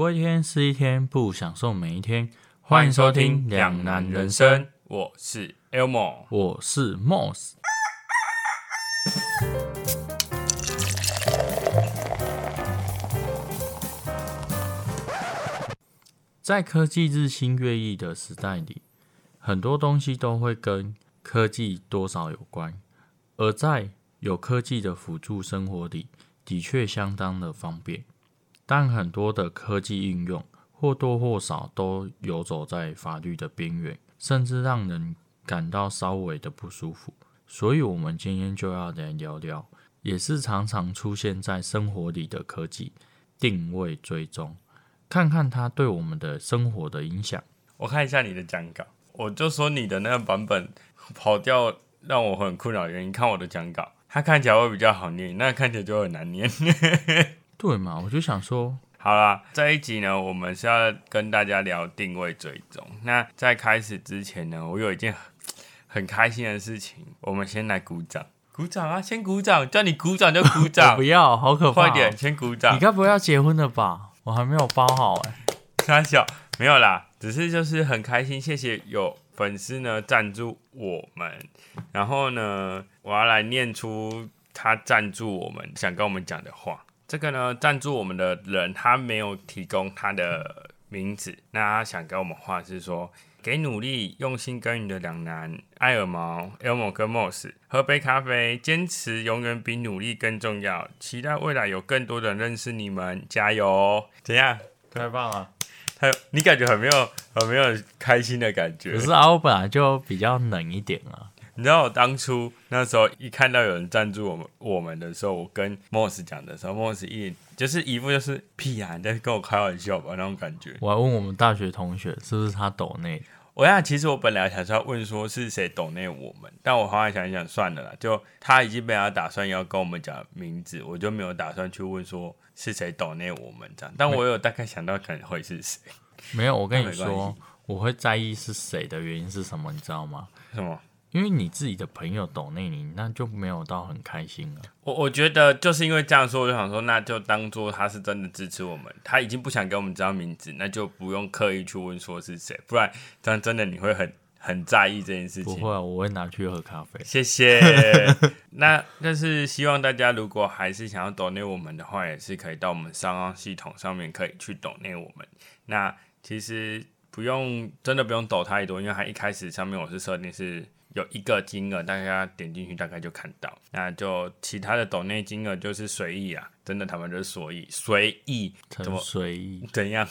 过一天是一天，不享受每一天。欢迎收听《两难人生》，我是 Elmo，我是 Moss。在科技日新月异的时代里，很多东西都会跟科技多少有关，而在有科技的辅助生活里，的确相当的方便。但很多的科技应用或多或少都游走在法律的边缘，甚至让人感到稍微的不舒服。所以，我们今天就要来聊聊，也是常常出现在生活里的科技——定位追踪。看看它对我们的生活的影响。我看一下你的讲稿，我就说你的那个版本跑调让我很困扰。原因看我的讲稿，它看起来会比较好念，那看起来就很难念。对嘛？我就想说，好啦，这一集呢，我们是要跟大家聊定位追踪。那在开始之前呢，我有一件很开心的事情，我们先来鼓掌，鼓掌啊！先鼓掌，叫你鼓掌就鼓掌。不要，好可怕！快点，先鼓掌。你该不会要结婚了吧？我还没有包好哎，开笑，没有啦，只是就是很开心，谢谢有粉丝呢赞助我们，然后呢，我要来念出他赞助我们想跟我们讲的话。这个呢，赞助我们的人他没有提供他的名字，那他想给我们话是说。给努力用心耕耘的两男艾尔毛、Elmo 跟 Moss 喝杯咖啡，坚持永远比努力更重要。期待未来有更多人认识你们，加油！怎样？太棒了！有你感觉很没有很没有开心的感觉。可是啊，我本来就比较冷一点啊。你知道我当初那时候一看到有人赞助我们我们的时候，我跟 Moss 讲的时候，Moss 一就是一副就是屁啊，你在跟我开玩笑吧那种感觉。我还问我们大学同学是不是他抖内。我想，其实我本来想说要问说是谁懂那我们，但我后来想一想，算了啦，就他已经被他打算要跟我们讲名字，我就没有打算去问说是谁懂那我们这样。但我有大概想到可能会是谁。没有，我跟你说，我会在意是谁的原因是什么，你知道吗？什么？因为你自己的朋友懂那你，那就没有到很开心了。我我觉得就是因为这样说，我就想说，那就当做他是真的支持我们，他已经不想给我们知道名字，那就不用刻意去问说是谁，不然这样真的你会很很在意这件事情。不会，我会拿去喝咖啡。谢谢。那但是希望大家如果还是想要懂内我们的话，也是可以到我们商岸系统上面可以去懂内我们。那其实不用真的不用抖太多，因为它一开始上面我是设定是。有一个金额，大家点进去大概就看到，那就其他的抖内金额就是随意啊，真的他们就是随意随意，怎么随意？怎样？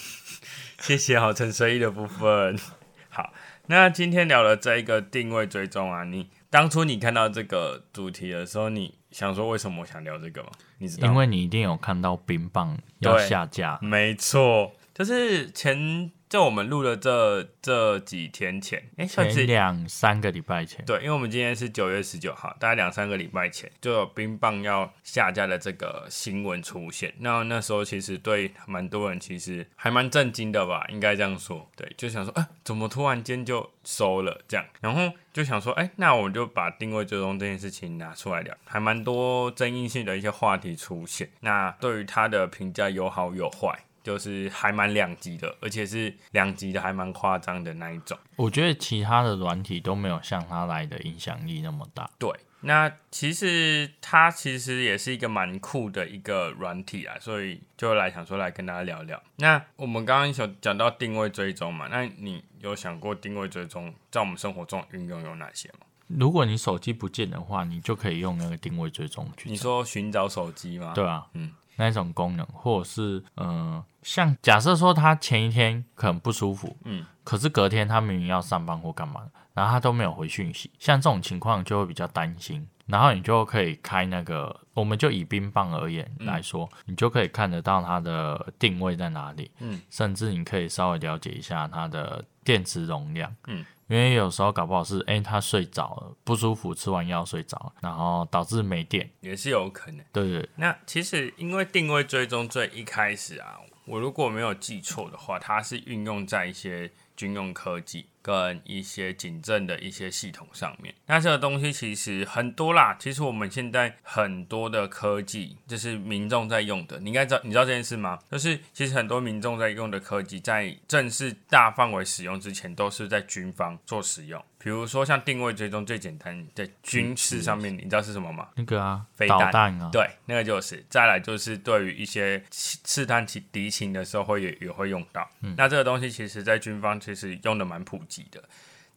谢谢好陈随意的部分。好，那今天聊了这一个定位追踪啊，你当初你看到这个主题的时候，你想说为什么我想聊这个吗？你知道？因为你一定有看到冰棒要下架，没错，就是前。就我们录的这这几天前，哎，算是两三个礼拜前。对，因为我们今天是九月十九号，大概两三个礼拜前就有冰棒要下架的这个新闻出现。那那时候其实对蛮多人其实还蛮震惊的吧，应该这样说。对，就想说，哎，怎么突然间就收了这样？然后就想说，哎，那我们就把定位追踪这件事情拿出来聊，还蛮多争议性的一些话题出现。那对于他的评价有好有坏。就是还蛮两极的，而且是两极的，还蛮夸张的那一种。我觉得其他的软体都没有像它来的影响力那么大。对，那其实它其实也是一个蛮酷的一个软体啊，所以就来想说来跟大家聊聊。那我们刚刚有讲到定位追踪嘛，那你有想过定位追踪在我们生活中运用有哪些吗？如果你手机不见的话，你就可以用那个定位追踪去。你说寻找手机吗？对啊，嗯。那种功能，或者是嗯，像假设说他前一天可能不舒服，嗯，可是隔天他明明要上班或干嘛，然后他都没有回讯息，像这种情况就会比较担心，然后你就可以开那个，我们就以冰棒而言来说，你就可以看得到它的定位在哪里，嗯，甚至你可以稍微了解一下它的电池容量，嗯。因为有时候搞不好是，哎，他睡着了，不舒服，吃完药睡着，然后导致没电，也是有可能。对对。那其实因为定位追踪最一开始啊，我如果没有记错的话，它是运用在一些军用科技跟一些警政的一些系统上面。那这个东西其实很多啦，其实我们现在很多的科技就是民众在用的，你应该知道，你知道这件事吗？就是其实很多民众在用的科技，在正式大范围使用之前，都是在军方做使用。比如说像定位追踪最简单，在军事上面，你知道是什么吗？那个啊，飞导弹啊，对，那个就是。再来就是对于一些试探其敌情的时候，会也也会用到。那这个东西其实在军方其实用的蛮普及的。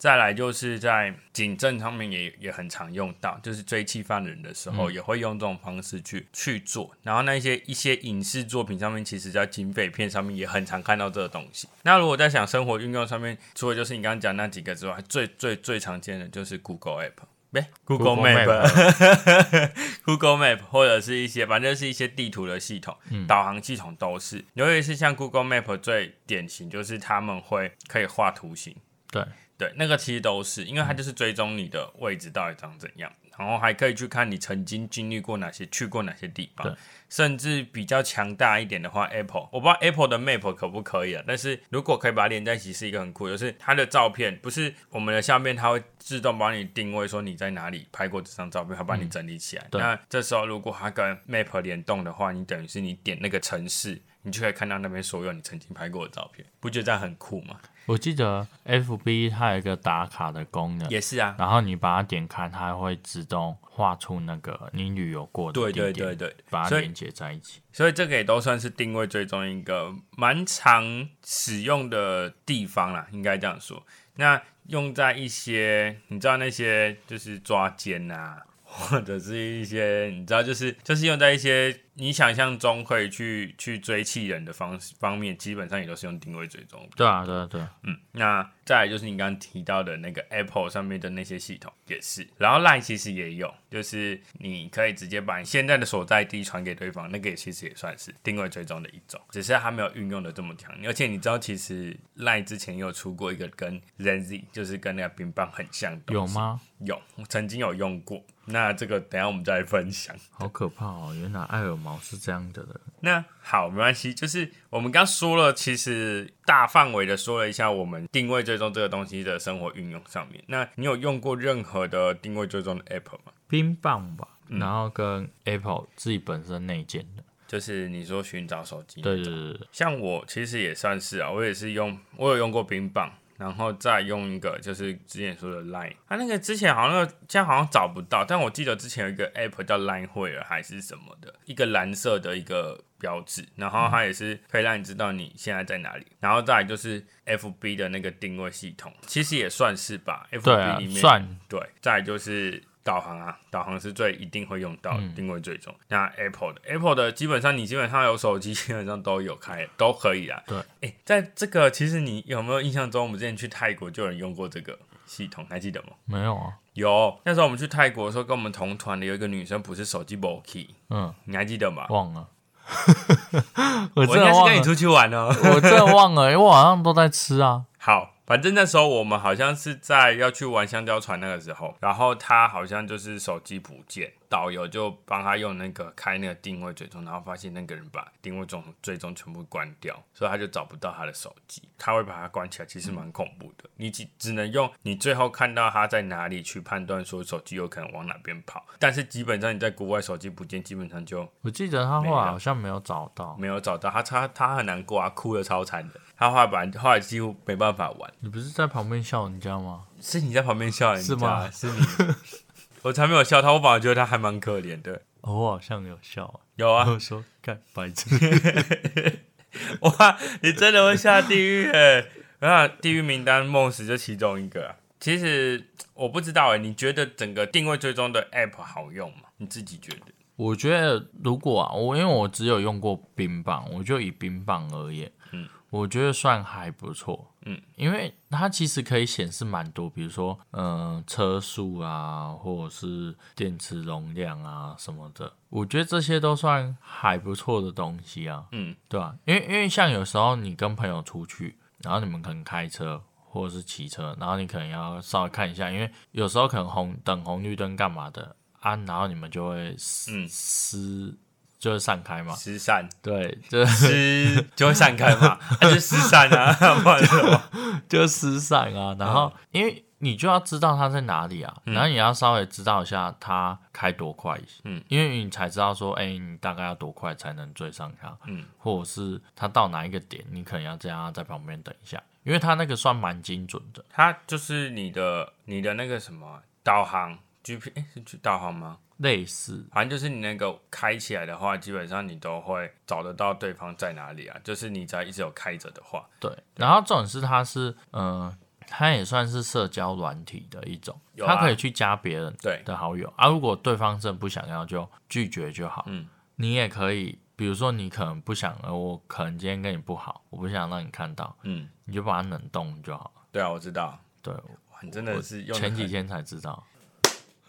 再来就是在警政上面也也很常用到，就是追缉犯人的时候也会用这种方式去去做。然后那一些一些影视作品上面，其实在警匪片上面也很常看到这个东西。那如果在想生活运用上面，除了就是你刚刚讲那几个之外，最最最常见的就是 Google App。没 Google Map，Google Map 或者是一些反正是一些地图的系统，导航系统都是。尤其是像 Google Map 最典型就是他们会可以画图形，对对，那个其实都是，因为它就是追踪你的位置到底长怎样，然后还可以去看你曾经经历过哪些，去过哪些地方。甚至比较强大一点的话，Apple 我不知道 Apple 的 Map 可不可以啊？但是如果可以把它连在一起，是一个很酷，就是它的照片不是我们的下面，它会自动帮你定位说你在哪里拍过这张照片，它帮你整理起来。那这时候如果它跟 Map 联动的话，你等于是你点那个城市，你就可以看到那边所有你曾经拍过的照片，不觉得这样很酷吗？我记得 F B 它有一个打卡的功能，也是啊。然后你把它点开，它会自动画出那个你旅游过的对对对对，把它连接在一起。所以这个也都算是定位追踪一个蛮常使用的地方啦，应该这样说。那用在一些你知道那些就是抓奸啊，或者是一些你知道就是就是用在一些。你想象中可以去去追气人的方式方面，基本上也都是用定位追踪。对啊，对啊，对啊。嗯，那再来就是你刚刚提到的那个 Apple 上面的那些系统也是，然后 Line 其实也有，就是你可以直接把你现在的所在地传给对方，那个也其实也算是定位追踪的一种，只是它没有运用的这么强。而且你知道，其实 Line 之前有出过一个跟 Zenzi，就是跟那个冰棒很像的。有吗？有，曾经有用过。那这个等下我们再来分享。好可怕哦！原来艾尔毛是这样的人。那好，没关系，就是我们刚说了，其实大范围的说了一下我们定位追踪这个东西的生活运用上面。那你有用过任何的定位追踪的 App 吗？冰棒吧，然后跟 Apple 自己本身内建的，就是你说寻找手机。对对对对。像我其实也算是啊，我也是用，我有用过冰棒。然后再用一个，就是之前说的 Line，它那个之前好像现在好像找不到，但我记得之前有一个 App 叫 Line 会尔还是什么的，一个蓝色的一个标志，然后它也是可以让你知道你现在在哪里。然后再来就是 FB 的那个定位系统，其实也算是吧，FB 里面算对。再就是。导航啊，导航是最一定会用到定位最终。那 Apple 的 Apple 的基本上你基本上有手机，基本上都有开，都可以啊。对，哎，在这个其实你有没有印象中，我们之前去泰国就有人用过这个系统，还记得吗？没有啊，有。那时候我们去泰国的时候，跟我们同团的有一个女生，不是手机没 key，嗯，你还记得吗？忘了，我应该是跟你出去玩哦，我真的忘了，因为我好像都在吃啊。好。反正那时候我们好像是在要去玩香蕉船那个时候，然后他好像就是手机不见，导游就帮他用那个开那个定位追踪，然后发现那个人把定位中追踪全部关掉，所以他就找不到他的手机。他会把它关起来，其实蛮恐怖的。你只只能用你最后看到他在哪里去判断说手机有可能往哪边跑，但是基本上你在国外手机不见，基本上就我记得他后来好像没有找到，没有找到他，他他很难过啊，哭的超惨的。他后来后来几乎没办法玩。你不是在旁边笑人家吗？是你在旁边笑人家？是吗？是你。我才没有笑他，我反而觉得他还蛮可怜的。我好像有笑。有啊。我说看白痴。哇，你真的会下地狱哎！那地狱名单梦死就其中一个。其实我不知道哎，你觉得整个定位追踪的 App 好用吗？你自己觉得？我觉得如果啊，我因为我只有用过冰棒，我就以冰棒而言。我觉得算还不错，嗯，因为它其实可以显示蛮多，比如说，嗯，车速啊，或者是电池容量啊什么的，我觉得这些都算还不错的东西啊，嗯，对吧？因为因为像有时候你跟朋友出去，然后你们可能开车或者是骑车，然后你可能要稍微看一下，因为有时候可能红等红绿灯干嘛的啊，然后你们就会失失就会散开嘛。失散，对，就是失 就会散开嘛，那就失散啊，不然什么？就失散啊。然后因为你就要知道它在哪里啊，然后你要稍微知道一下它开多快，嗯，因为你才知道说，哎、你大概要多快才能追上它，嗯，或者是它到哪一个点，你可能要这样在旁边等一下，因为它那个算蛮精准的。它就是你的你的那个什么导航 GP，哎、是去导航吗？类似，反正就是你那个开起来的话，基本上你都会找得到对方在哪里啊。就是你只要一直有开着的话，对。然后这种是它是，嗯、它也算是社交软体的一种，啊它可以去加别人对，的好友啊。如果对方真的不想要，就拒绝就好。嗯，你也可以，比如说你可能不想，呃，我可能今天跟你不好，我不想让你看到，嗯，你就把它冷冻就好了。对啊，我知道，对，你真的是用，前几天才知道，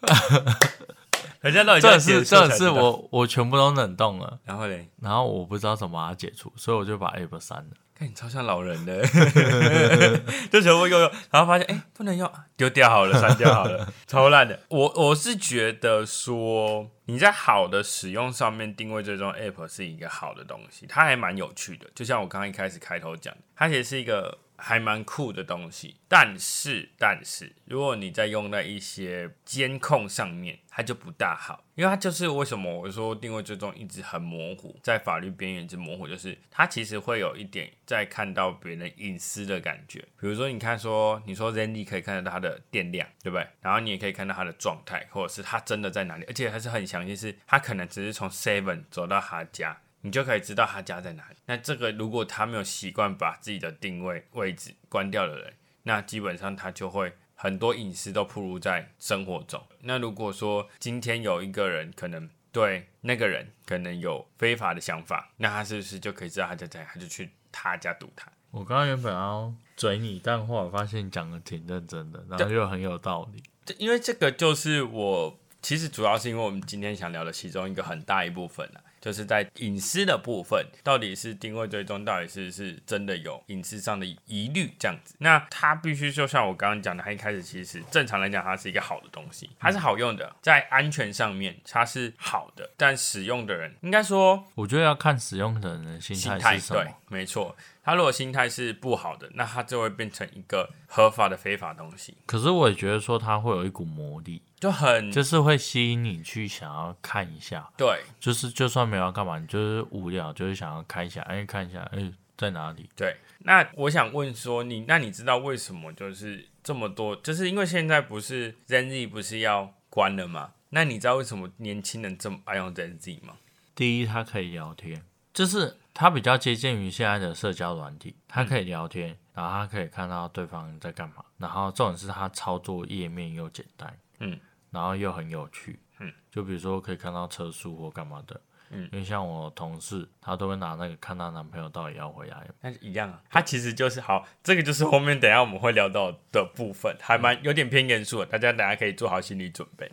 人家都已经这是这是我我全部都冷冻了，然后嘞，然后我不知道怎么把它解除，所以我就把 app 删了。看你超像老人的，就全部用用，然后发现哎、不能用，丢掉好了，删掉好了，超烂的。我我是觉得说你在好的使用上面定位追踪 App 是一个好的东西，它还蛮有趣的。就像我刚刚一开始开头讲的，它其实是一个还蛮酷的东西。但是但是，如果你在用在一些监控上面，它就不大好，因为它就是为什么我说定位追踪一直很模糊，在法律边缘一直模糊，就是它其实会有一点在看到别人隐私的感觉。比如说，你看说，你说 Zandy 可以看得到他的电量，对不对？然后你也可以看到他的状态，或者是他真的在哪里，而且还是很详细，是他可能只是从 Seven 走到他家。你就可以知道他家在哪里。那这个如果他没有习惯把自己的定位位置关掉的人，那基本上他就会很多隐私都暴露在生活中。那如果说今天有一个人可能对那个人可能有非法的想法，那他是不是就可以知道他家在哪？他就去他家堵他。我刚刚原本要嘴你，但后来发现你讲的挺认真的，然后又很有道理。这因为这个就是我其实主要是因为我们今天想聊的其中一个很大一部分啊，就是在隐私的部分，到底是定位追踪，到底是是真的有隐私上的疑虑这样子。那它必须就像我刚刚讲的，它一开始其实正常来讲，它是一个好的东西，它是好用的，在安全上面它是好的，但使用的人应该说我觉得要看使用的人的心态是什么。，没错。他如果心态是不好的，那他就会变成一个合法的非法东西，可是我也觉得说它会有一股魔力，就很就是会吸引你去想要看一下，对就是就算没有要干嘛，你就是无聊，就是想要看一下，哎，看一下，哎，在哪里？对。那我想问说你，那你知道为什么就是这么多？就是因为现在不是 Zenz 不是要关了吗？那你知道为什么年轻人这么爱用 Zenz 吗？第一，它可以聊天，就是它比较接近于现在的社交软体，它可以聊天，然后它可以看到对方在干嘛，然后重点是它操作页面又简单，嗯，然后又很有趣，嗯，就比如说可以看到车速或干嘛的，嗯，因为像我同事，她都会拿那个看她男朋友到底要回来没，那一样啊，她其实就是好，这个就是后面等一下我们会聊到的部分，还蛮有点偏严肃的，大家等一下可以做好心理准备。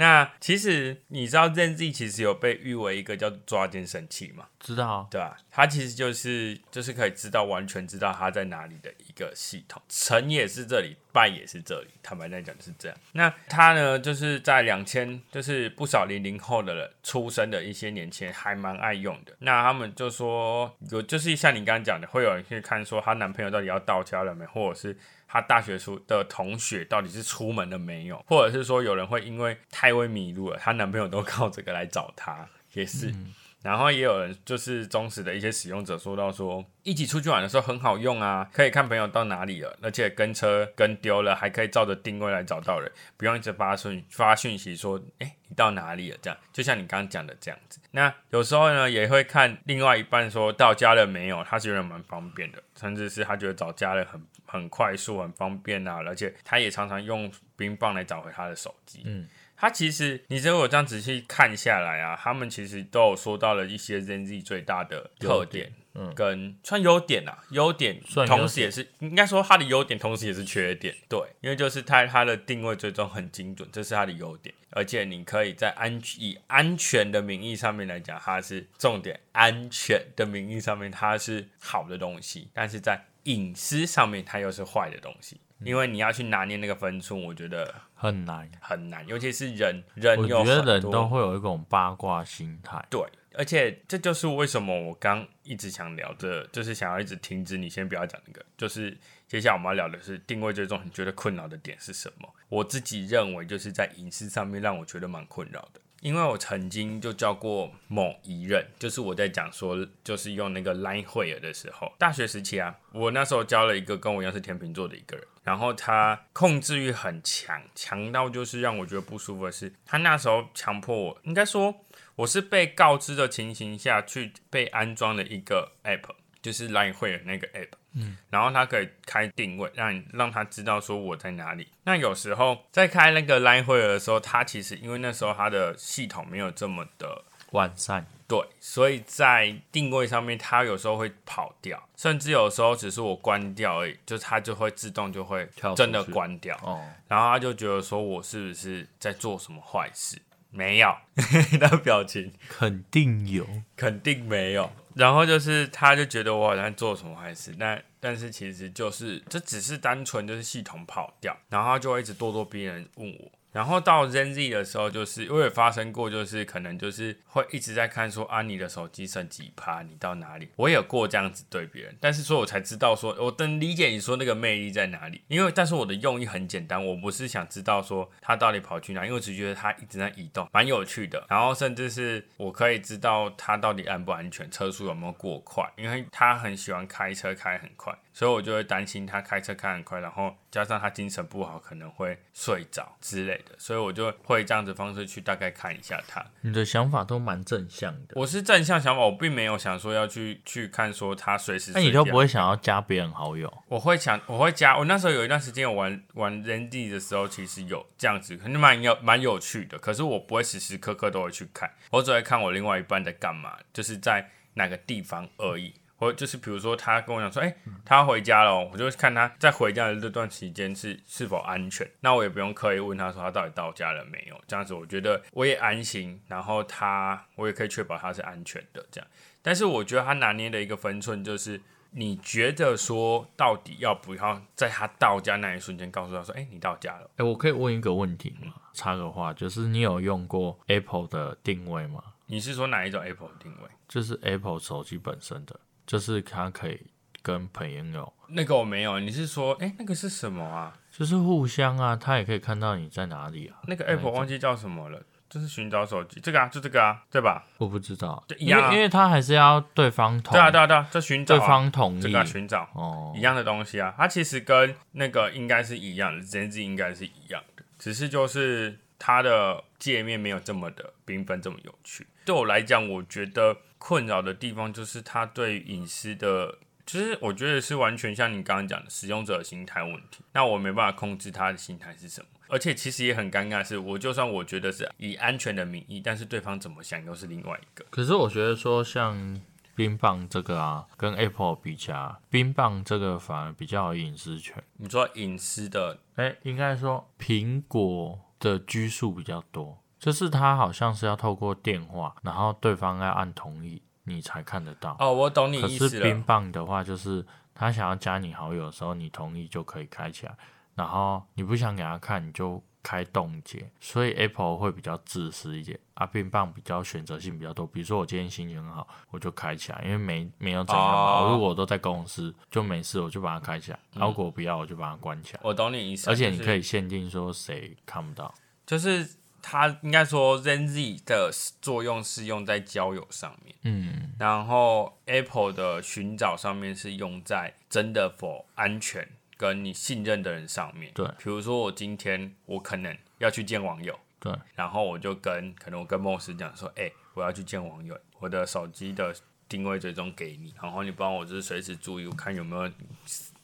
那其实你知道 ZenZ 其实有被誉为一个叫抓奸神器吗？知道啊，对吧？它其实就是就是可以知道完全知道它在哪里的一个系统，成也是这里，败也是这里。坦白来讲就是这样。那它呢，就是在两千，就是不少零零后的人出生的一些年轻人还蛮爱用的。那他们就说有，就是像你刚刚讲的，会有人去看说她男朋友到底要到家了没，或者是。她大学出的同学到底是出门了没有，或者是说有人会因为太会迷路了，她男朋友都靠这个来找她，也是。然后也有人就是忠实的一些使用者说到说，一起出去玩的时候很好用啊，可以看朋友到哪里了，而且跟车跟丢了，还可以照着定位来找到人，不用一直发讯发讯息说，哎，你到哪里了？这样就像你刚刚讲的这样子。那有时候呢，也会看另外一半说到家了没有，他觉得蛮方便的，甚至是他觉得找家人很很快速、很方便啊，而且他也常常用冰棒来找回他的手机。嗯。他其实，你如果这样仔细看下来啊，他们其实都有说到了一些 ZenZ 最大的特点，嗯，跟算优点啊，优点算优点同时也是应该说它的优点，同时也是缺点，对，因为就是它它的定位最终很精准，这是它的优点，而且你可以在安以安全的名义上面来讲，它是重点，安全的名义上面它是好的东西，但是在隐私上面它又是坏的东西，因为你要去拿捏那个分寸，我觉得很难。很难，尤其是人人我有觉得人都会有一种八卦心态，对，而且这就是为什么我刚一直想聊的，就是想要一直停止。你先不要讲那个，就是接下来我们要聊的是定位追踪，你觉得困扰的点是什么？我自己认为就是在隐私上面让我觉得蛮困扰的。因为我曾经就教过某一任，就是我在讲说，就是用那个 Line 会尔的时候，大学时期啊，我那时候教了一个跟我一样是天秤座的一个人，然后他控制欲很强，强到就是让我觉得不舒服的是，他那时候强迫我，应该说我是被告知的情形下去被安装了一个 App，就是 Line 会尔那个 App。嗯，然后它可以开定位，让你让他知道说我在哪里。那有时候在开那个 Line 会的时候，它其实因为那时候它的系统没有这么的完善，对，所以在定位上面它有时候会跑掉，甚至有时候只是我关掉而已，就它就会自动就会真的关掉。哦，然后他就觉得说我是不是在做什么坏事？没有，那表情肯定有，肯定没有。然后就是，他就觉得我好像做什么坏事，但但是其实就是，这只是单纯就是系统跑掉，然后他就会一直咄咄逼人问我。然后到 Zenzi 的时候，就是我也发生过，就是可能就是会一直在看说啊，你的手机剩几趴，你到哪里？我也有过这样子对别人，但是说我才知道说，我能理解你说那个魅力在哪里，因为但是我的用意很简单，我不是想知道说他到底跑去哪，因为我只觉得他一直在移动，蛮有趣的。然后甚至是我可以知道他到底安不安全，车速有没有过快，因为他很喜欢开车开很快。所以我就会担心他开车开很快，然后加上他精神不好，可能会睡着之类的，所以我就会这样子方式去大概看一下他。你的想法都蛮正向的。我是正向想法，我并没有想说要去去看说他随时。那你就不会想要加别人好友？我会想，我会加。我那时候有一段时间我玩玩人地的时候，其实有这样子，肯定蛮有蛮有趣的。可是我不会时时刻刻都会去看，我只会看我另外一半在干嘛，就是在哪个地方而已。我就是比如说，他跟我讲说，哎，他要回家了，我就看他在回家的这段期间是是否安全。那我也不用刻意问他说他到底到家了没有，这样子我觉得我也安心，然后他我也可以确保他是安全的这样。但是我觉得他拿捏的一个分寸就是，你觉得说到底要不要在他到家那一瞬间告诉他说，哎，你到家了？哎，我可以问一个问题吗？插个话，就是你有用过 Apple 的定位吗？你是说哪一种 Apple 定位？就是 Apple 手机本身的。就是他可以跟朋友，那个我没有。你是说，哎，那个是什么啊？就是互相啊，他也可以看到你在哪里啊。那个 Apple 忘记叫什么了，就是寻找手机，这个啊，就这个啊，对吧？我不知道，因为因为他还是要对方同，对啊对啊对啊，这寻找对方同意，这个寻找哦，一样的东西啊。它其实跟那个应该是一样的，简直应该是一样的，只是就是它的界面没有这么的缤纷，这么有趣。对我来讲，我觉得。困扰的地方就是他对隐私的，其实我觉得是完全像你刚刚讲的使用者心态问题。那我没办法控制他的心态是什么，而且其实也很尴尬，是我就算我觉得是以安全的名义，但是对方怎么想又是另外一个。可是我觉得说像冰棒这个啊，跟 Apple 比起来，冰棒这个反而比较有隐私权。你说隐私的，哎，应该说苹果的拘束比较多。就是他好像是要透过电话，然后对方要按同意，你才看得到。哦，我懂你意思可是冰棒的话，就是他想要加你好友的时候，你同意就可以开起来。然后你不想给他看，你就开冻结。所以 Apple 会比较自私一点，啊，冰棒比较选择性比较多。比如说我今天心情很好，我就开起来，因为没没有怎样嘛。如果我都在公司就没事，我就把它开起来。如果我不要，我就把它关起来。我懂你意思。而且你可以限定说谁看不到，就是。它应该说，ZenZ 的作用是用在交友上面，嗯，然后 Apple 的寻找上面是用在真的否安全跟你信任的人上面。对，比如说我今天我可能要去见网友，对，然后我就跟可能我跟梦师讲说，哎，我要去见网友，我的手机的定位最终给你，然后你帮我就是随时注意，我看有没有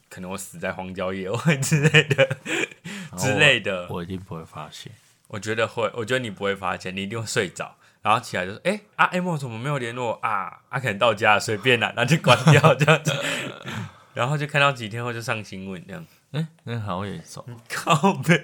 可能我死在荒郊野外之类的之类的，我一定不会发现。我觉得会，我觉得你不会发现，你一定会睡着，然后起来就说：“哎，啊，M 怎么没有联络啊？啊，可能到家随便啦，然后就关掉这样子，然后就看到几天后就上新闻这样。哎，那好严重，靠背。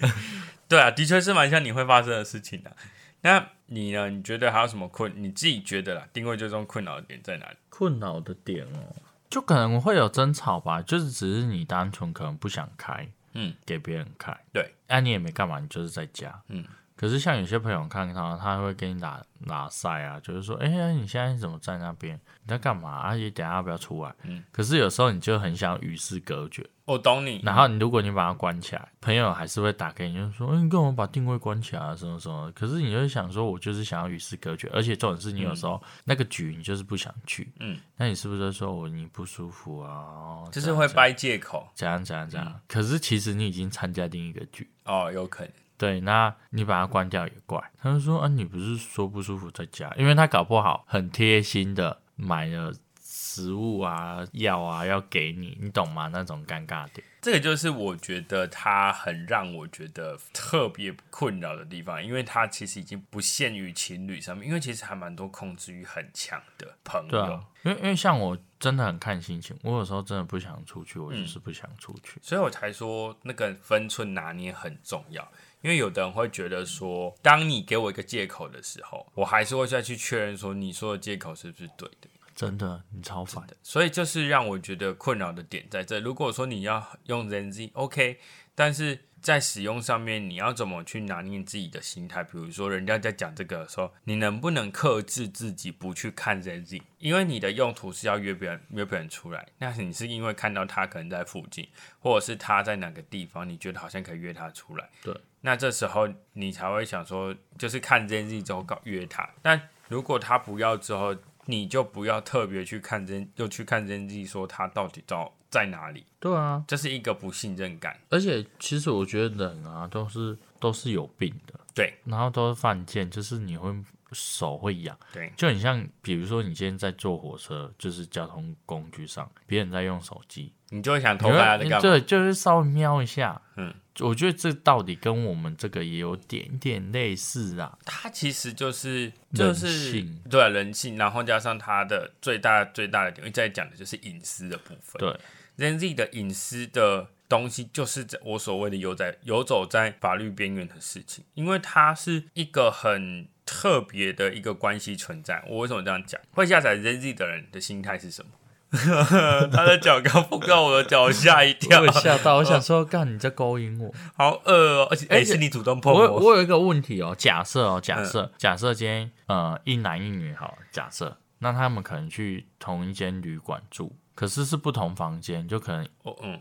对啊，的确是蛮像你会发生的事情的。那你呢？你觉得还有什么困？你自己觉得啦，定位最终困扰的点在哪里？困扰的点哦，就可能会有争吵吧，就是只是你单纯可能不想开。嗯，给别人看，对，那你也没干嘛，你就是在家，嗯。可是像有些朋友看他，他会跟你打打赛啊，就是说，哎、呀，你现在怎么在那边？你在干嘛？阿姨等下要不要出来？嗯可是有时候你就很想与世隔绝，我懂你。然后你如果你把它关起来，朋友还是会打给你，就说，哎、你干嘛把定位关起来啊？什么什么？可是你就会想说，我就是想要与世隔绝，而且重点是你有时候、那个局你就是不想去，嗯，那你是不是说我你不舒服啊？哦就是会掰借口怎样怎样怎样？嗯可是其实你已经参加另一个局。哦，有可能。对，那你把它关掉也怪。他就说啊，你不是说不舒服在家，因为他搞不好很贴心的买了食物啊、药啊要给你，你懂吗？那种尴尬点。这个就是我觉得他很让我觉得特别困扰的地方，因为他其实已经不限于情侣上面，因为其实还蛮多控制欲很强的朋友，对啊，因为因为像我真的很看心情，我有时候真的不想出去，我就是不想出去。所以我才说那个分寸拿捏很重要。因为有的人会觉得说，当你给我一个借口的时候，我还是会再去确认说你说的借口是不是对的。真的，你超烦的。所以就是让我觉得困扰的点在这。如果说你要用 ZenZ，OK，、但是在使用上面，你要怎么去拿捏自己的心态？比如说，人家在讲这个的时候，你能不能克制自己不去看 ZenZ？因为你的用途是要约别人约别人出来，那你是因为看到他可能在附近，或者是他在哪个地方，你觉得好像可以约他出来。对，那这时候你才会想说，就是看 ZenZ 之后搞约他。但如果他不要之后，你就不要特别去看真，又去看真迹，说他到底到在哪里，对啊，这是一个不信任感。而且其实我觉得人啊，都是都是有病的，对然后都是犯贱，就是你会手会痒。对，就很像，比如说你今天在坐火车，就是交通工具上，别人在用手机，你就会想你偷看他在干嘛？对，就是稍微瞄一下。嗯，我觉得这到底跟我们这个也有点点类似啊。它其实就是就是人性对啊人性，然后加上它的最大最大的点，因为在讲的就是隐私的部分。对，Gen Z 的隐私的东西，就是在我所谓的游在游走在法律边缘的事情，因为它是一个很特别的一个关系存在。我为什么这样讲？会下载 Gen Z 的人的心态是什么？他的脚刚碰到我的脚，吓一跳吓到，我想说，干你在勾引我。好恶哦、而且哎、而且是你主动碰我我，我有一个问题哦，假设哦，假嗯设、假设今天呃一男一女好，假设那他们可能去同一间旅馆住，可是是不同房间，就可能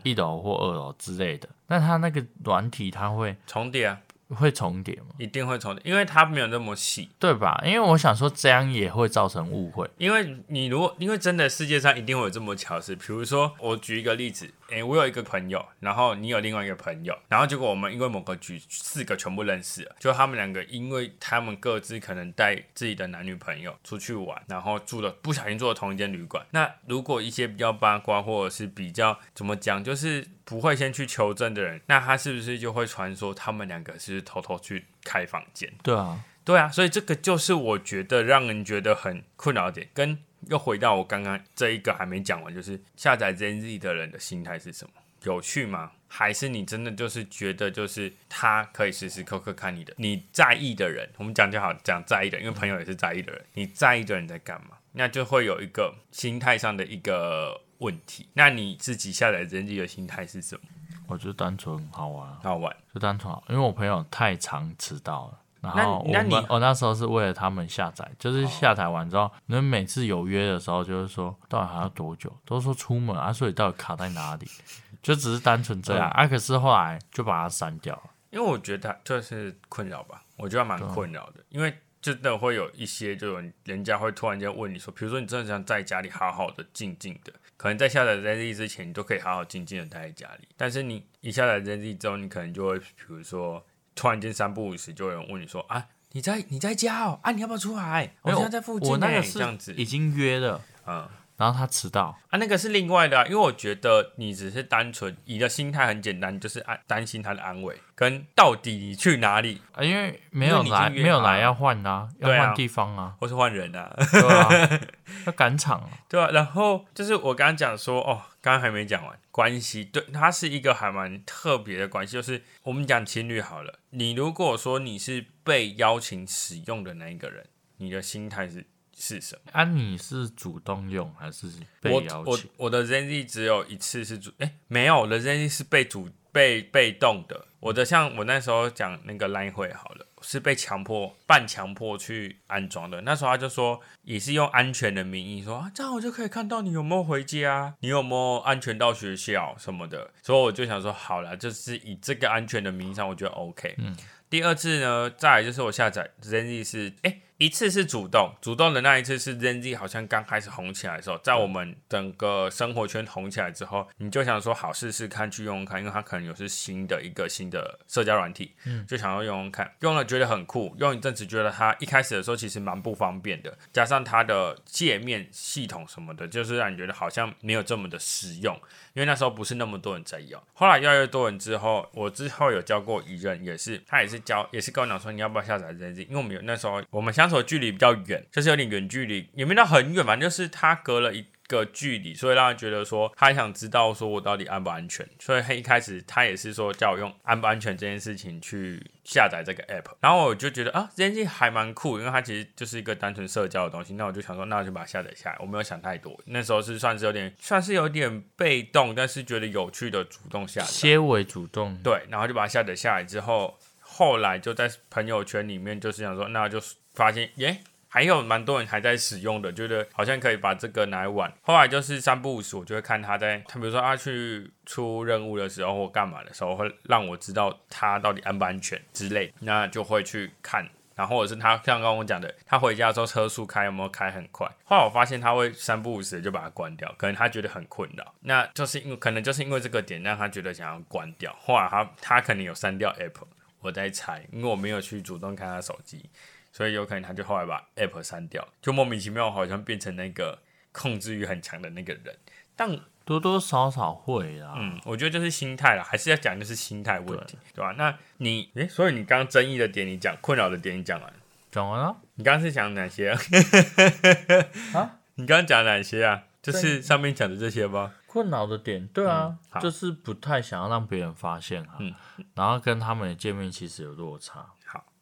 一楼或二楼之类的。那它那个软体它会重叠啊，会重叠吗？一定会重叠，因为它没有那么细。对吧？因为我想说这样也会造成误会。因为你如果因为真的世界上一定会有这么巧事，比如说我举一个例子，诶、我有一个朋友，然后你有另外一个朋友，然后结果我们因为某个局四个全部认识了，就他们两个因为他们各自可能带自己的男女朋友出去玩，然后住了不小心住了同一间旅馆。那如果一些比较八卦或者是比较怎么讲，就是不会先去求证的人，那他是不是就会传说他们两个是偷偷去开房间？对啊，对啊，所以这个就是我觉得让人觉得很困扰的点，跟又回到我刚刚这一个还没讲完，就是下载 ZenZ 的人的心态是什么？有趣吗？还是你真的就是觉得就是他可以时时刻刻看你的，你在意的人，我们讲就好讲在意的人，因为朋友也是在意的人，你在意的人在干嘛？那就会有一个心态上的一个问题。那你自己下载 ZenZ 的心态是什么？我觉得单纯很好玩啊，好玩，就单纯好，因为我朋友太常迟到了。然后我们我那时候是为了他们下载，就是下载完之后，你们每次有约的时候，就是说到底还要多久？都说出门啊，所以到底卡在哪里？就只是单纯这样、嗯啊。可是后来就把它删掉了。因为我觉得这是困扰吧，我觉得蛮困扰的，因为真的会有一些，就有人家会突然间问你说，比如说你真的想在家里好好的静静的，可能在下载 ZZ 之前，你都可以好好静静的待在家里，但是你一下载 ZZ 之后，你可能就会，比如说突然间三不五时就有人问你说啊，你在你在家哦，啊你要不要出来？我现在在附近、欸，我那个这样子是，已经约了，嗯。然后他迟到，啊，那个是另外的、啊，因为我觉得你只是单纯，你的心态很简单，就是安担心他的安危，跟到底你去哪里，啊，因为没有来，没有来要换啊，要换地方啊，或是换人啊，对啊，要赶场啊。对啊，然后就是我刚刚讲说，哦，刚刚还没讲完，关系，对，它是一个还蛮特别的关系，就是我们讲情侣好了，你如果说你是被邀请使用的那一个人，你的心态是是什么？啊，你是主动用还是被我我邀请？我的 ZenZ 只有一次是主，哎，没有，我的 ZenZ 是被主被被动的。我的像我那时候讲那个 Line 会好了，是被强迫、半强迫去安装的。那时候他就说，也是用安全的名义说，啊，这样我就可以看到你有没有回家，你有没有安全到学校什么的。所以我就想说，好了，就是以这个安全的名义上，我觉得 OK。嗯。第二次呢，再来就是我下载 Zenz 是，哎，一次是主动，主动的那一次是 Zenz 好像刚开始红起来的时候，在我们整个生活圈红起来之后，你就想说好试试看去用用看，因为它可能有是新的一个新的社交软体，嗯，就想要用用看，用了觉得很酷，用一阵子觉得它一开始的时候其实蛮不方便的，加上它的界面系统什么的，就是让你觉得好像没有这么的实用。因为那时候不是那么多人在用，后来越来越多人之后，我之后有教过一任，也是他也是教，也是跟我讲说你要不要下载这些，因为我们有那时候我们相处的距离比较远，就是有点远距离，也没到很远，反正就是他隔了一。个距离，所以让他觉得说他想知道说我到底安不安全，所以他一开始他也是说叫我用安不安全这件事情去下载这个 app，然后我就觉得啊这件事还蛮酷，因为它其实就是一个单纯社交的东西，那我就想说那我就把它下载下来，我没有想太多，那时候是算是有点算是有点被动，但是觉得有趣的主动下载，些微主动，对，然后就把它下载下来之后，后来就在朋友圈里面就是想说那就发现耶。还有蛮多人还在使用的，觉得好像可以把这个拿来玩。后来就是三不五时，我就会看他在，他比如说他去出任务的时候或干嘛的时候，会让我知道他到底安不安全之类，那就会去看。然后或者是他像刚刚我讲的，他回家之后车速开有没有开很快？后来我发现他会三不五时就把它关掉，可能他觉得很困扰，那就是因为可能就是因为这个点让他觉得想要关掉。后来他他可能有删掉 App，我在猜，因为我没有去主动看他手机。所以有可能他就后来把 app 删掉，就莫名其妙好像变成那个控制欲很强的那个人。但多多少少会啦，嗯，我觉得就是心态啦，还是要讲就是心态问题，对吧？那你诶，所以你刚刚争议的点你讲，困扰的点你讲完，讲完了。你刚刚是讲哪些啊？啊？你刚刚讲哪些啊？就是上面讲的这些吧。困扰的点，对啊，就是不太想要让别人发现嗯，然后跟他们的见面其实有落差。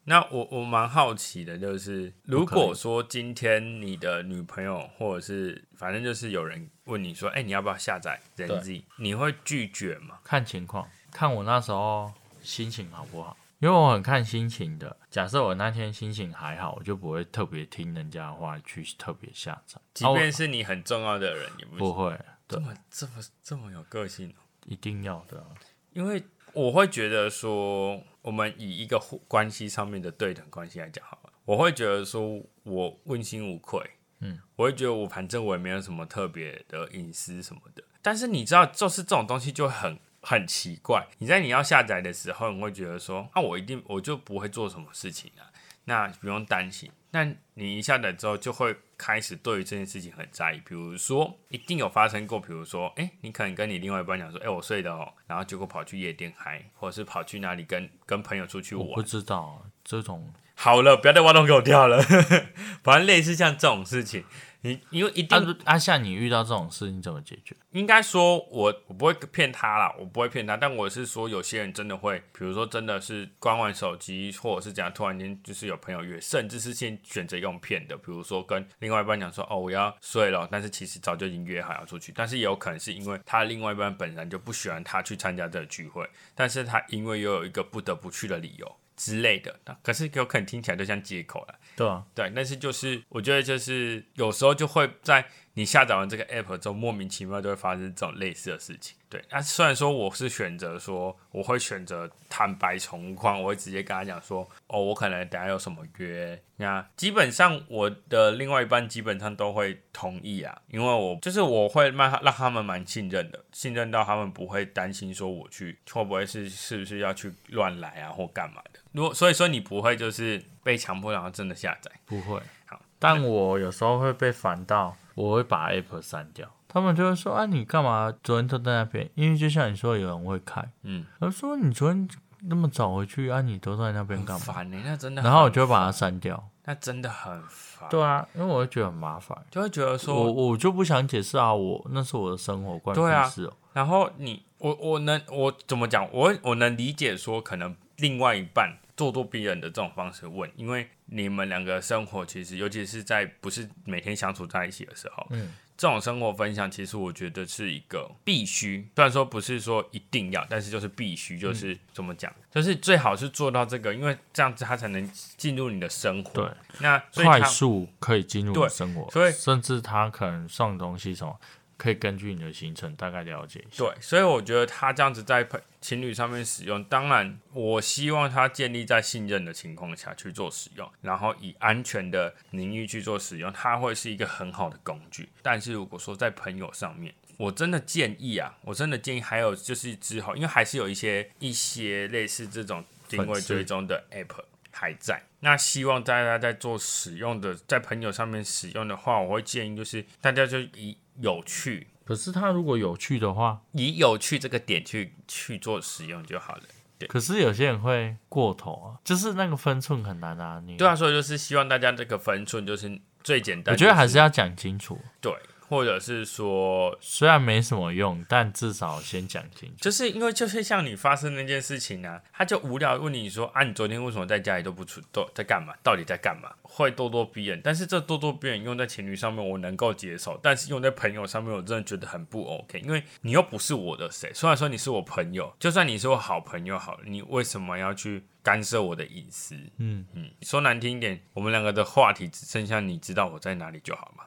那我我蛮好奇的，就是如果说今天你的女朋友或者是反正就是有人问你说，哎，你要不要下载人 Z？你会拒绝吗？看情况，看我那时候心情好不好，因为我很看心情的。假设我那天心情还好，我就不会特别听人家的话去特别下载。即便是你很重要的人，也不会这么这么这么有个性一定要的，因为我会觉得说。我们以一个关系上面的对等关系来讲好了，我会觉得说我问心无愧，嗯，我会觉得我反正我也没有什么特别的隐私什么的。但是你知道，就是这种东西就很很奇怪。你在你要下载的时候，你会觉得说，那我一定我就不会做什么事情啊，那不用担心。那你一下载之后，就会开始对于这件事情很在意。比如说，一定有发生过，比如说，哎，你可能跟你另外一半讲说，哎，我睡的哦，然后结果跑去夜店嗨，或者是跑去哪里跟跟朋友出去玩。我不知道这种。好了，不要再挖洞给我跳了。反正类似像这种事情。你因为一定阿夏，你遇到这种事你怎么解决？应该说，我我不会骗他啦，我不会骗他。但我是说，有些人真的会，比如说真的是关完手机，或者是怎样，突然间就是有朋友约，甚至是先选择用骗的，比如说跟另外一半讲说，哦，我要睡了，但是其实早就已经约好要出去，但是也有可能是因为他另外一半本人就不喜欢他去参加这个聚会，但是他因为又有一个不得不去的理由。之类的，可是有可能听起来就像借口了。对啊，对，但是就是我觉得就是有时候就会在你下载完这个 app 之后，莫名其妙就会发生这种类似的事情。对，那虽然说我是选择说，我会选择坦白从宽，我会直接跟他讲说，哦，我可能等下有什么约，那基本上我的另外一半基本上都会同意啊，因为我就是我会蛮让他们蛮信任的，信任到他们不会担心说我去会不会是是不是要去乱来啊或干嘛的。如果所以说你不会就是被强迫然后真的下载，不会。好，但我有时候会被烦到，我会把 app 删掉。他们就会说：“啊，你干嘛昨天都在那边？因为就像你说，有人会开。嗯，他说你昨天那么早回去，啊，你都在那边干嘛？烦呢，那真的。然后我就把它删掉。那真的很烦。对啊，因为我会觉得很麻烦，就会觉得说，我我就不想解释啊，我那是我的生活关系哦。然后你，我我能我怎么讲？我我能理解说，可能另外一半咄咄逼人的这种方式问，因为你们两个生活其实，尤其是在不是每天相处在一起的时候，嗯。这种生活分享，其实我觉得是一个必须，虽然说不是说一定要，但是就是必须，就是怎么讲，就是最好是做到这个，因为这样子他才能进入你的生活。对，那快速可以进入你的生活，所以甚至他可能送东西什么，可以根据你的行程大概了解一下。对，所以我觉得他这样子在朋情侣上面使用，当然我希望他建立在信任的情况下去做使用，然后以安全的名义去做使用，它会是一个很好的工具。但是如果说在朋友上面，我真的建议啊，我真的建议还有就是之后，因为还是有一些一些类似这种定位追踪的 app 还在。那希望大家在做使用的，在朋友上面使用的话，我会建议就是大家就以有趣可是他如果有趣的话，以有趣这个点去去做使用就好了。对可是有些人会过头啊，就是那个分寸很难拿捏。对啊，所以就是希望大家这个分寸就是最简单、我觉得还是要讲清楚，对，或者是说，虽然没什么用，但至少先讲清楚。就是因为就是像你发生那件事情啊，他就无聊问你说啊，你昨天为什么在家里都不出，都在干嘛？到底在干嘛？会咄咄逼人，但是这咄咄逼人用在情侣上面我能够接受，但是用在朋友上面我真的觉得很不 OK，因为你又不是我的谁，虽然说你是我朋友，就算你是我好朋友好了，你为什么要去干涉我的隐私？嗯嗯，说难听一点，我们两个的话题只剩下你知道我在哪里就好嘛。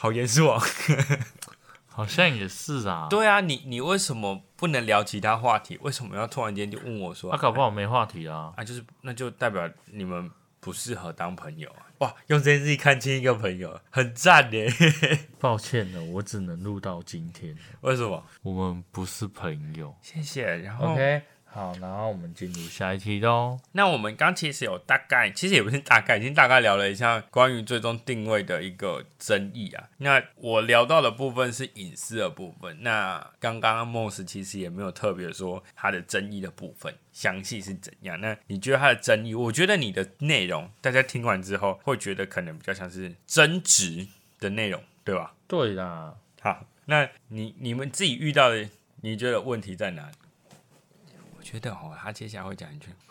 好严肃哦。好像也是啊。对啊，你你为什么不能聊其他话题？为什么要突然间就问我说？他搞不好没话题啊。啊，就是那就代表你们不适合当朋友啊！哇，用这件事看清一个朋友，很赞耶！抱歉了，我只能录到今天。为什么？我们不是朋友。谢谢。然后 OK，好，然后我们进入下一题喽。那我们刚其实有大概，其实也不是大概，已经大概聊了一下关于最终定位的一个争议啊。那我聊到的部分是隐私的部分，那刚刚 Moss 其实也没有特别说他的争议的部分详细是怎样。那你觉得他的争议？我觉得你的内容，大家听完之后会觉得可能比较像是争执的内容，对吧？对啦，好，那你你们自己遇到的，你觉得问题在哪里？觉得哦，他接下来会讲一句，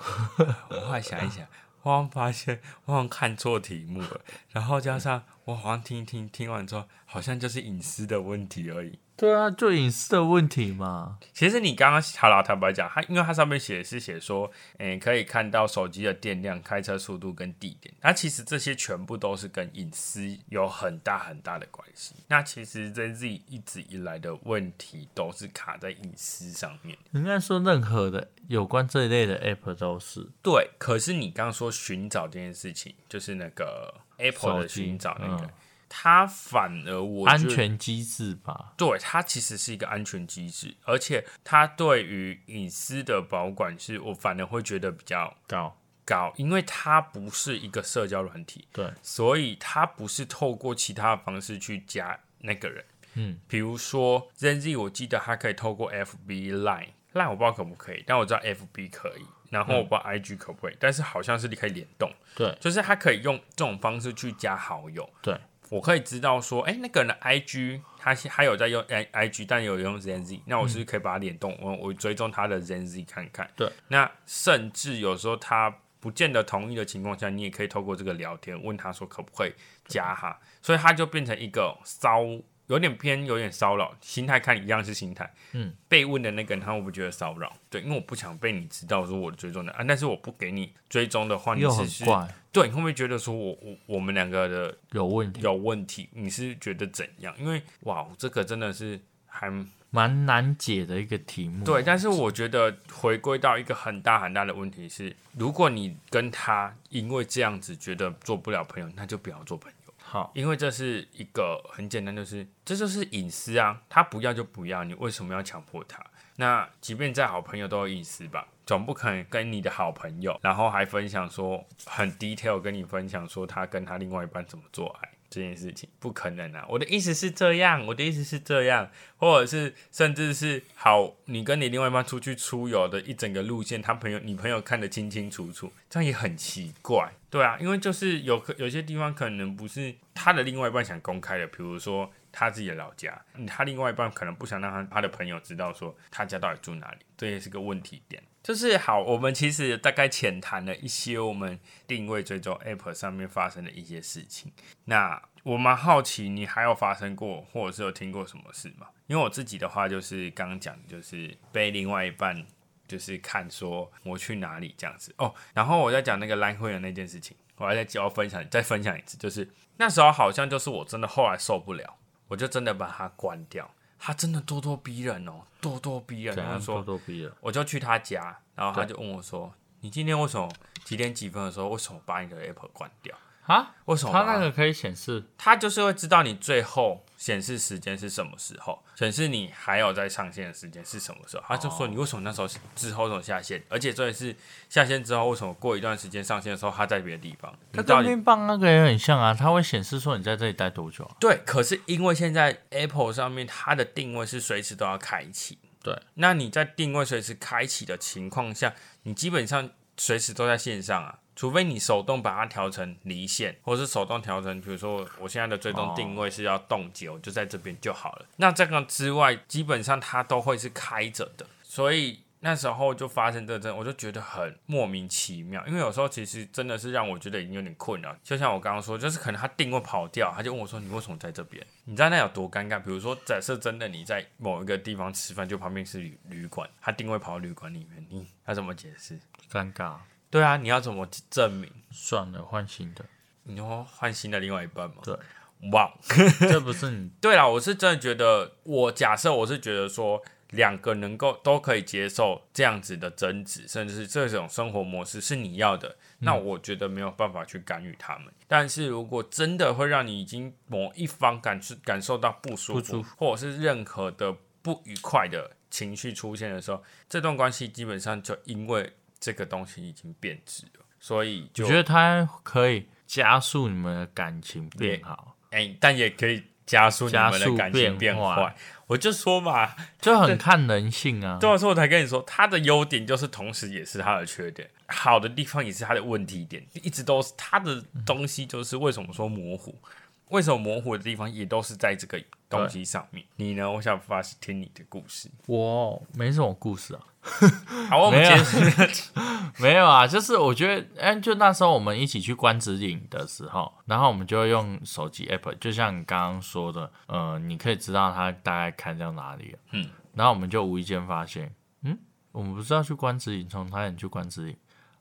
我后来想一想，我好像发现我好像看错题目了，然后加上我好像听听听完之后，好像就是隐私的问题而已。对啊，就隐私的问题嘛。其实你刚刚好了，坦白讲，它因为它上面写的是写说，诶、可以看到手机的电量、开车速度跟地点。那其实这些全部都是跟隐私有很大很大的关系。那其实 ZZ 一直以来的问题都是卡在隐私上面。应该说，任何的有关这一类的 app 都是对，可是你刚刚说寻找这件事情，就是那个 Apple 的寻找那个，嗯它反而我安全机制吧。对，它其实是一个安全机制，而且它对于隐私的保管是我反而会觉得比较高，高，因为它不是一个社交软体，对，所以它不是透过其他的方式去加那个人。嗯，比如说 ZenZ，我记得它可以透过 FB Line。Line 我不知道可不可以，但我知道 FB 可以，然后我不知道 IG 可不可以，但是好像是你可以联动，对。就是它可以用这种方式去加好友，对，我可以知道说，哎、那个人的 IG 他他有在用 I IG，但有用 ZenZ，那我是不是可以把它联动？我我追踪他的 ZenZ 看看。对，那甚至有时候他不见得同意的情况下，你也可以透过这个聊天问他说可不可以加哈，所以他就变成一个骚，有点偏有点骚扰心态，看一样是心态。嗯，被问的那个人他会不会觉得骚扰？对，因为我不想被你知道说我的追踪的啊，但是我不给你追踪的话，你只是对，你会不会觉得说我我我们两个的有问题，有问题，你是觉得怎样？因为哇，这个真的是还蛮难解的一个题目。对，但是我觉得回归到一个很大很大的问题是，如果你跟他因为这样子觉得做不了朋友，那就不要做朋友，好，因为这是一个很简单，就是这就是隐私啊，他不要就不要，你为什么要强迫他？那即便再好朋友都有隐私吧，总不可能跟你的好朋友，然后还分享说很 detail 跟你分享说他跟他另外一半怎么做爱这件事情，不可能啊！我的意思是这样，我的意思是这样，或者是甚至是好，你跟你另外一半出去出游的一整个路线，他朋友你朋友看得清清楚楚，这样也很奇怪，对啊，因为就是有可有些地方可能不是他的另外一半想公开的，比如说。他自己的老家，他另外一半可能不想让他他的朋友知道说他家到底住哪里，这也是个问题点。就是好，我们其实大概浅谈了一些我们定位追踪 App 上面发生的一些事情。那我蛮好奇，你还有发生过，或者是有听过什么事吗？因为我自己的话，就是刚刚讲，就是被另外一半就是看说我去哪里这样子哦。然后我在讲那个 Line 会员那件事情，我还在教分享，再分享一次，就是那时候好像就是我真的后来受不了，我就真的把它关掉。他真的咄咄逼人哦，咄咄逼人。怎样然后说咄咄逼人？我就去他家，然后他就问我说：“你今天为什么几点几分的时候，为什么把你的 Apple 关掉？啊？为什么他？那个可以显示他就是会知道你最后显示时间是什么时候，显示你还有在上线的时间是什么时候。他就说你为什么那时候之后怎么下线，而且这也是下线之后为什么过一段时间上线的时候他在别的地方？你它到底跟冰棒那个也很像啊，它会显示说你在这里待多久啊？对？可是因为现在 Apple 上面它的定位是随时都要开启，对，那你在定位随时开启的情况下，你基本上随时都在线上啊，除非你手动把它调成离线，或是手动调成，比如说我现在的追踪定位是要冻结，我就在这边就好了。那这个之外，基本上它都会是开着的，所以。那时候就发生这阵，我就觉得很莫名其妙，因为有时候其实真的是让我觉得已经有点困扰。就像我刚刚说，就是可能他定位跑掉，他就问我说：“你为什么在这边？”你知道那有多尴尬？比如说，假设真的你在某一个地方吃饭，就旁边是旅旅馆，他定位跑到旅馆里面，你要怎么解释？尴尬，对啊，你要怎么证明？算了，换新的。你要换新的另外一半吗？对，哇，这不是你对啦，我是真的觉得，我假设我是觉得说，两个能够都可以接受这样子的争执，甚至是这种生活模式是你要的，那我觉得没有办法去干预他们。但是如果真的会让你已经某一方感受感受到不舒服，不舒服或者是任何的不愉快的情绪出现的时候，这段关系基本上就因为这个东西已经变质了，所以就我觉得它可以加速你们的感情变好，哎、但也可以加速你们的感情变坏。我就说嘛，就很看人性啊。对啊，所以我才跟你说，它的优点就是同时也是它的缺点，好的地方也是它的问题点，一直都是它的东西，就是为什么说模糊，为什么模糊的地方也都是在这个东西上面。你呢？我想发听你的故事。我没什么故事啊，好，我们结束。没有啊，就是我觉得，哎、就那时候我们一起去观指引的时候，然后我们就会用手机 app，就像你刚刚说的，呃，你可以知道它大概开到哪里了，嗯，然后我们就无意间发现，嗯，我们不是要去观指引，从台南去观指引，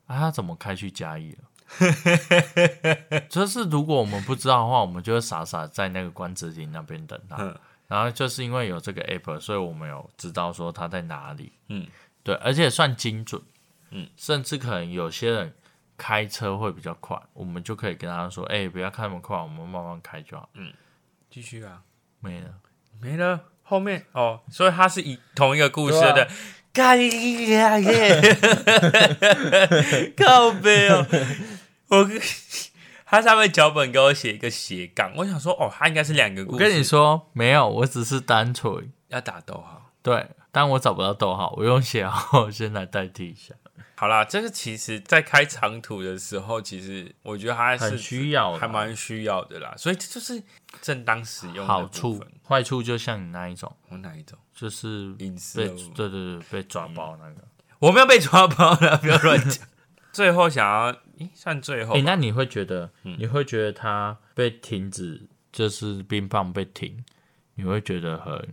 啊，他怎么开去嘉义了？就是如果我们不知道的话，我们就会傻傻在那个观指引那边等他。嗯然后就是因为有这个 app，所以我们有知道说他在哪里。嗯，对，而且算精准。嗯，甚至可能有些人开车会比较快，我们就可以跟他说：“哎、不要开那么快，我们慢慢开就好。嗯继续啊，”没了。没了。后面哦，所以他是以同一个故事的。干你娘耶！靠背哦，我跟 他上面脚本给我写一个斜杠，我想说哦，他应该是两个故事。我跟你说，没有，我只是单纯要打逗号。对，但我找不到逗号，我用写号先来代替一下，好啦，这个其实在开长途的时候，其实我觉得还是很需要的还蛮需要的啦。所以这就是正当使用的好处分。，坏处就像你那一种，我哪一种就是隐私被？对对对被抓包那个。我没有被抓包了，不要乱讲。最后想要，咦，算最后哎、吧。那你会觉得，嗯你会觉得它被停止，就是冰棒被停，你会觉得很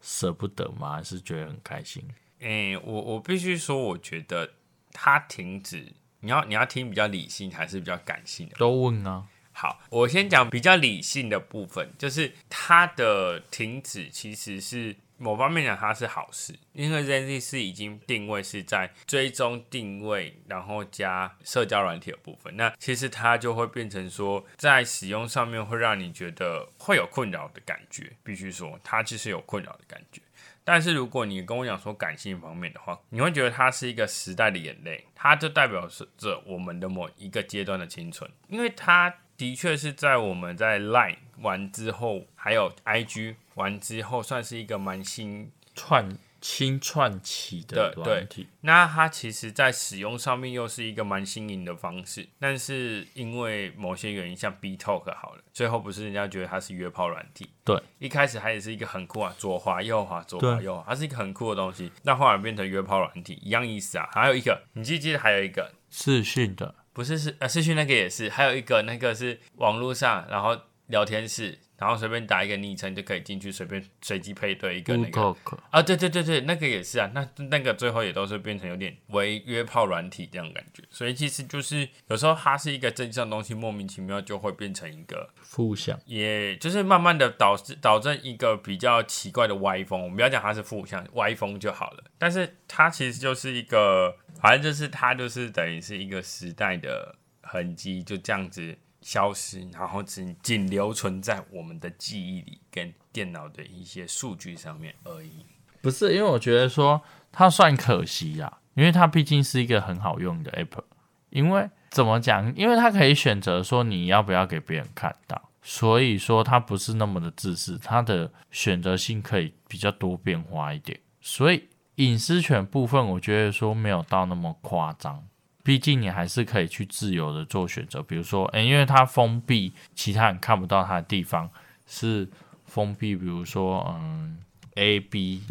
舍不得吗？还是觉得很开心？诶、我我必须说，我觉得它停止，你要你要听比较理性还是比较感性的？都问啊，好，我先讲比较理性的部分，就是它的停止其实是某方面讲它是好事，因为这件事是已经定位是在追踪定位，然后加社交软体的部分，那其实它就会变成说，在使用上面会让你觉得会有困扰的感觉，必须说它其实有困扰的感觉。但是如果你跟我讲说感性方面的话，你会觉得它是一个时代的眼泪，它就代表着我们的某一个阶段的青春，因为它的确是在我们在 Line 完之后，还有 IG 完之后，算是一个蛮新串新串起的对软体，那它其实在使用上面又是一个蛮新颖的方式，但是因为某些原因，像 B Talk 好了，最后不是人家觉得它是约炮软体，对，一开始它也是一个很酷啊，左滑右滑左滑右滑，它是一个很酷的东西，那后来变成约炮软体，一样意思啊。还有一个，你记不记得还有一个？视讯的，不是是呃视讯那个也是，还有一个那个是网络上，然后聊天室，然后随便打一个昵称就可以进去，随便随机配对一个那个。啊，对对对对，那个也是啊，那那个最后也都是变成有点为约炮软体这样感觉，所以其实就是有时候它是一个正向东西，莫名其妙就会变成一个，负向，也就是慢慢的导致导致一个比较奇怪的歪风。我们不要讲它是负向歪风就好了，但是它其实就是一个，反正就是它就是等于是一个时代的痕迹，就这样子消失，然后只仅留存在我们的记忆里跟电脑的一些数据上面而已。不是因为我觉得说它算可惜啦，因为它毕竟是一个很好用的 app，因为怎么讲？因为它可以选择说你要不要给别人看到，所以说它不是那么的自私，它的选择性可以比较多变化一点，所以隐私权部分我觉得说没有到那么夸张。毕竟你还是可以去自由的做选择，比如说，诶、因为它封闭，其他人看不到它的地方是封闭，比如说，嗯，A、B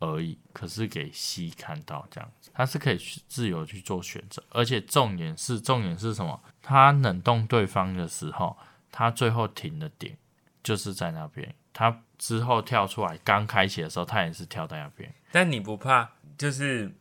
而已，可是给 C 看到这样子，它是可以去自由去做选择，而且重点是重点是什么？它冷冻对方的时候，它最后停的点就是在那边，它之后跳出来刚开启的时候，它也是跳在那边。但你不怕，就是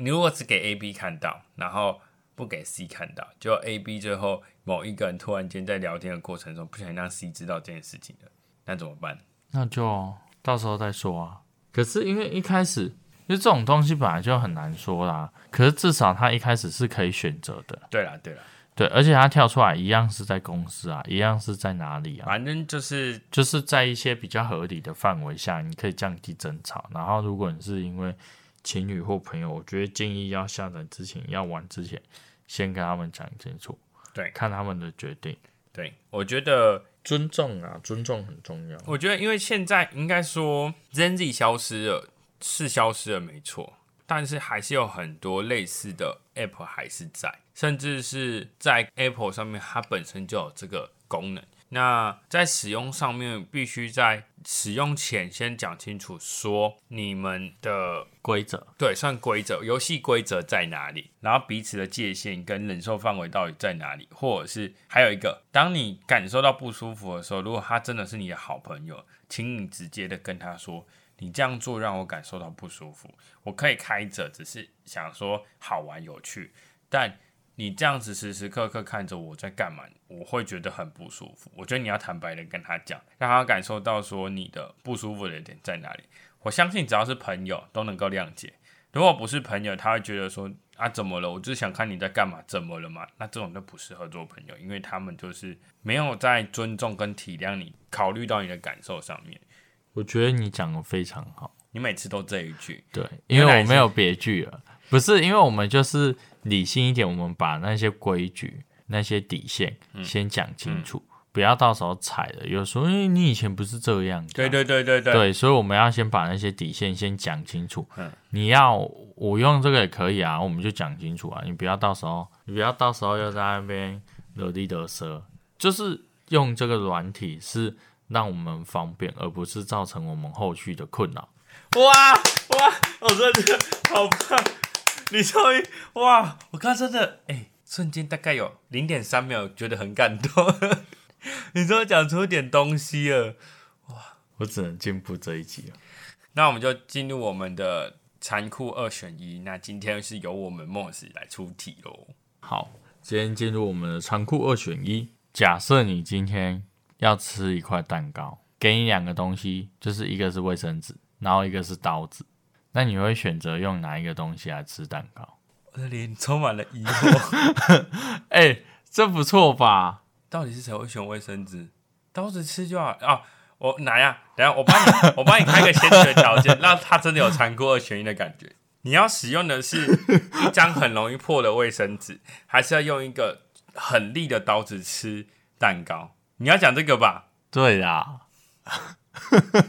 你如果只给 A、B 看到，然后不给 C 看到，就 A、B 最后某一个人突然间在聊天的过程中不小心让 C 知道这件事情了，那怎么办？那就到时候再说啊。可是因为一开始，因为这种东西本来就很难说啦。可是至少他一开始是可以选择的，对啦，对啦，对，而且他跳出来一样是在公司啊，一样是在哪里啊？反正就是就是在一些比较合理的范围下，你可以降低争吵。然后，如果你是因为情侣或朋友，我觉得建议要下载之前、要玩之前，先跟他们讲清楚，对看他们的决定。对，我觉得，尊重啊，尊重很重要。我觉得，因为现在应该说 Gen Z 消失了，是消失了，没错，但是还是有很多类似的 App 还是在，甚至是在 Apple 上面，它本身就有这个功能。那在使用上面，必须在使用前先讲清楚，说你们的规则对，算规则，游戏规则在哪里，然后彼此的界限跟忍受范围到底在哪里，或者是还有一个，当你感受到不舒服的时候，如果他真的是你的好朋友，请你直接的跟他说，你这样做让我感受到不舒服，我可以开着，只是想说好玩有趣，但你这样子时时刻刻看着我在干嘛，我会觉得很不舒服。我觉得你要坦白的跟他讲，让他感受到说你的不舒服的点在哪里。我相信只要是朋友都能够谅解。如果不是朋友，他会觉得说啊怎么了？我就是想看你在干嘛，怎么了嘛？那这种就不适合做朋友，因为他们就是没有在尊重跟体谅你，考虑到你的感受上面。我觉得你讲的非常好。你每次都这一句，对，因为我没有别句了，不是因为我们就是理性一点，我们把那些规矩、那些底线先讲清楚，不要到时候踩了，有时候你以前不是这样的，对对对对对，对，所以我们要先把那些底线先讲清楚。嗯你要我用这个也可以啊，我们就讲清楚啊，你不要到时候，你不要到时候又在那边惹地得瑟，就是用这个软体是让我们方便，而不是造成我们后续的困扰。哇哇！我真的好棒，你终于哇！我刚刚真的哎、瞬间大概有零点三秒，觉得很感动。你终于讲出一点东西了，哇我只能进步这一集了。那我们就进入我们的残酷二选一。那今天是由我们莫斯来出题喽。好，今天进入我们的残酷二选一。假设你今天要吃一块蛋糕，给你两个东西，就是一个是卫生纸，然后一个是刀子，那你会选择用哪一个东西来吃蛋糕？我的脸充满了疑惑，哎、这不错吧？到底是谁会选卫生纸？刀子吃就好啊！我哪呀，等下我帮你，我帮你开个先决条件，让他真的有残酷二选一的感觉。你要使用的是一张很容易破的卫生纸，还是要用一个很利的刀子吃蛋糕？你要讲这个吧？对啦，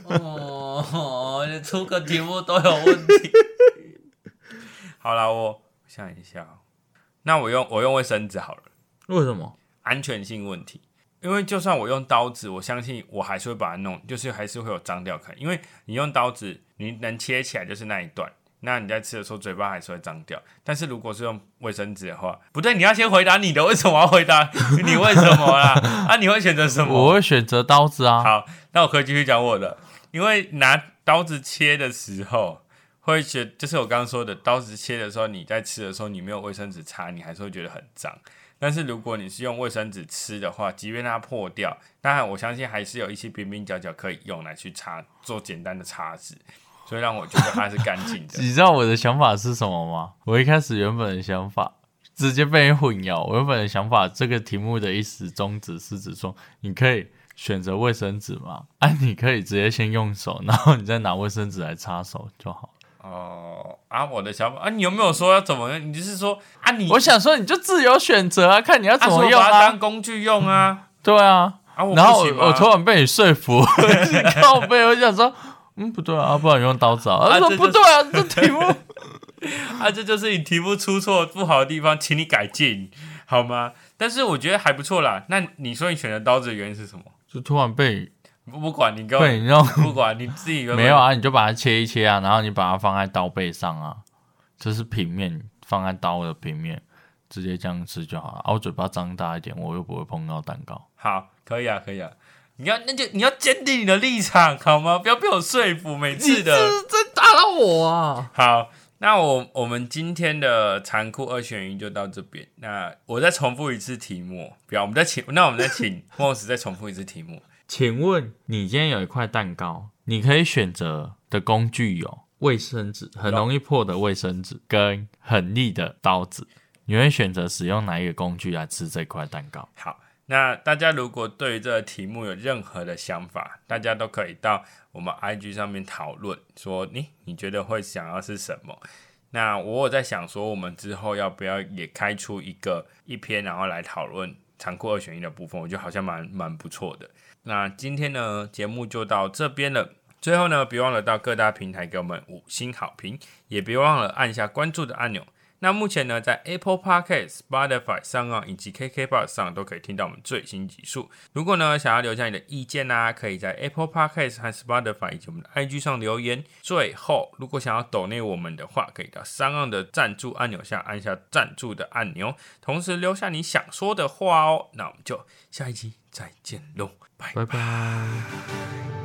哦，你出个题目都有问题。好了，我想一下，那我用我用卫生纸好了。为什么？安全性问题。因为就算我用刀子，我相信我还是会把它弄，就是还是会有脏掉可能。因为你用刀子，你能切起来就是那一段，那你在吃的时候嘴巴还是会脏掉。但是如果是用卫生纸的话，不对，你要先回答你的，为什么要回答 你为什么啦？啊，你会选择什么？我会选择刀子啊。好，那我可以继续讲我的，因为拿刀子切的时候，会觉就是我刚刚说的，刀子切的时候，你在吃的时候，你没有卫生纸擦，你还是会觉得很脏。但是如果你是用卫生纸吃的话，即便它破掉，当然我相信还是有一些边边角角可以用来去擦，做简单的擦拭，所以让我觉得它是干净的。你知道我的想法是什么吗？我一开始原本的想法直接被你混淆。我原本的想法，这个题目的意思宗旨是指说，你可以选择卫生纸嘛？啊，你可以直接先用手，然后你再拿卫生纸来擦手就好。哦啊，我的想法啊，你有没有说要怎么？你就是说啊，你我想说你就自由选择啊，看你要怎么用啊，啊。当工具用啊，对啊，啊，然后我我突然被你说服，靠背，我想说，嗯，不对啊，不然你用刀子啊。他说不对啊，这题目 啊，这就是你题目出错不好的地方，请你改进好吗？但是我觉得还不错啦。那你说你选择刀子的原因是什么？就突然被不不管你跟我被你用不管你自己 没有啊，你就把它切一切啊，然后你把它放在刀背上啊，这是平面，放在刀的平面，直接这样吃就好了。啊，我嘴巴张大一点，我又不会碰到蛋糕。好，可以啊，可以啊。你要那就你要坚定你的立场好吗？不要被我说服，每次的。这打到我啊！好，那我我们今天的残酷二选一就到这边。那我再重复一次题目，不要，我们再请，那我们再请 莫斯再重复一次题目。请问你今天有一块蛋糕，你可以选择的工具有卫生纸，很容易破的卫生纸，跟很利的刀子。你会选择使用哪一个工具来吃这块蛋糕？好，那大家如果对于这个题目有任何的想法，大家都可以到我们 IG 上面讨论，说你你觉得会想要是什么？那我有在想说，我们之后要不要也开出一个一篇，然后来讨论残酷二选一的部分？我觉得好像蛮蛮不错的。那今天呢，节目就到这边了。最后呢，别忘了到各大平台给我们五星好评，也别忘了按下关注的按钮。那目前呢，在 Apple Podcast、Spotify 上岸以及 KKBox 上都可以听到我们最新集数。如果呢想要留下你的意见啊，可以在 Apple Podcast 和 Spotify 以及我们的 IG 上留言。最后，如果想要抖内我们的话，可以到上岸的赞助按钮下按下赞助的按钮，同时留下你想说的话哦。那我们就下一集再见喽，拜拜。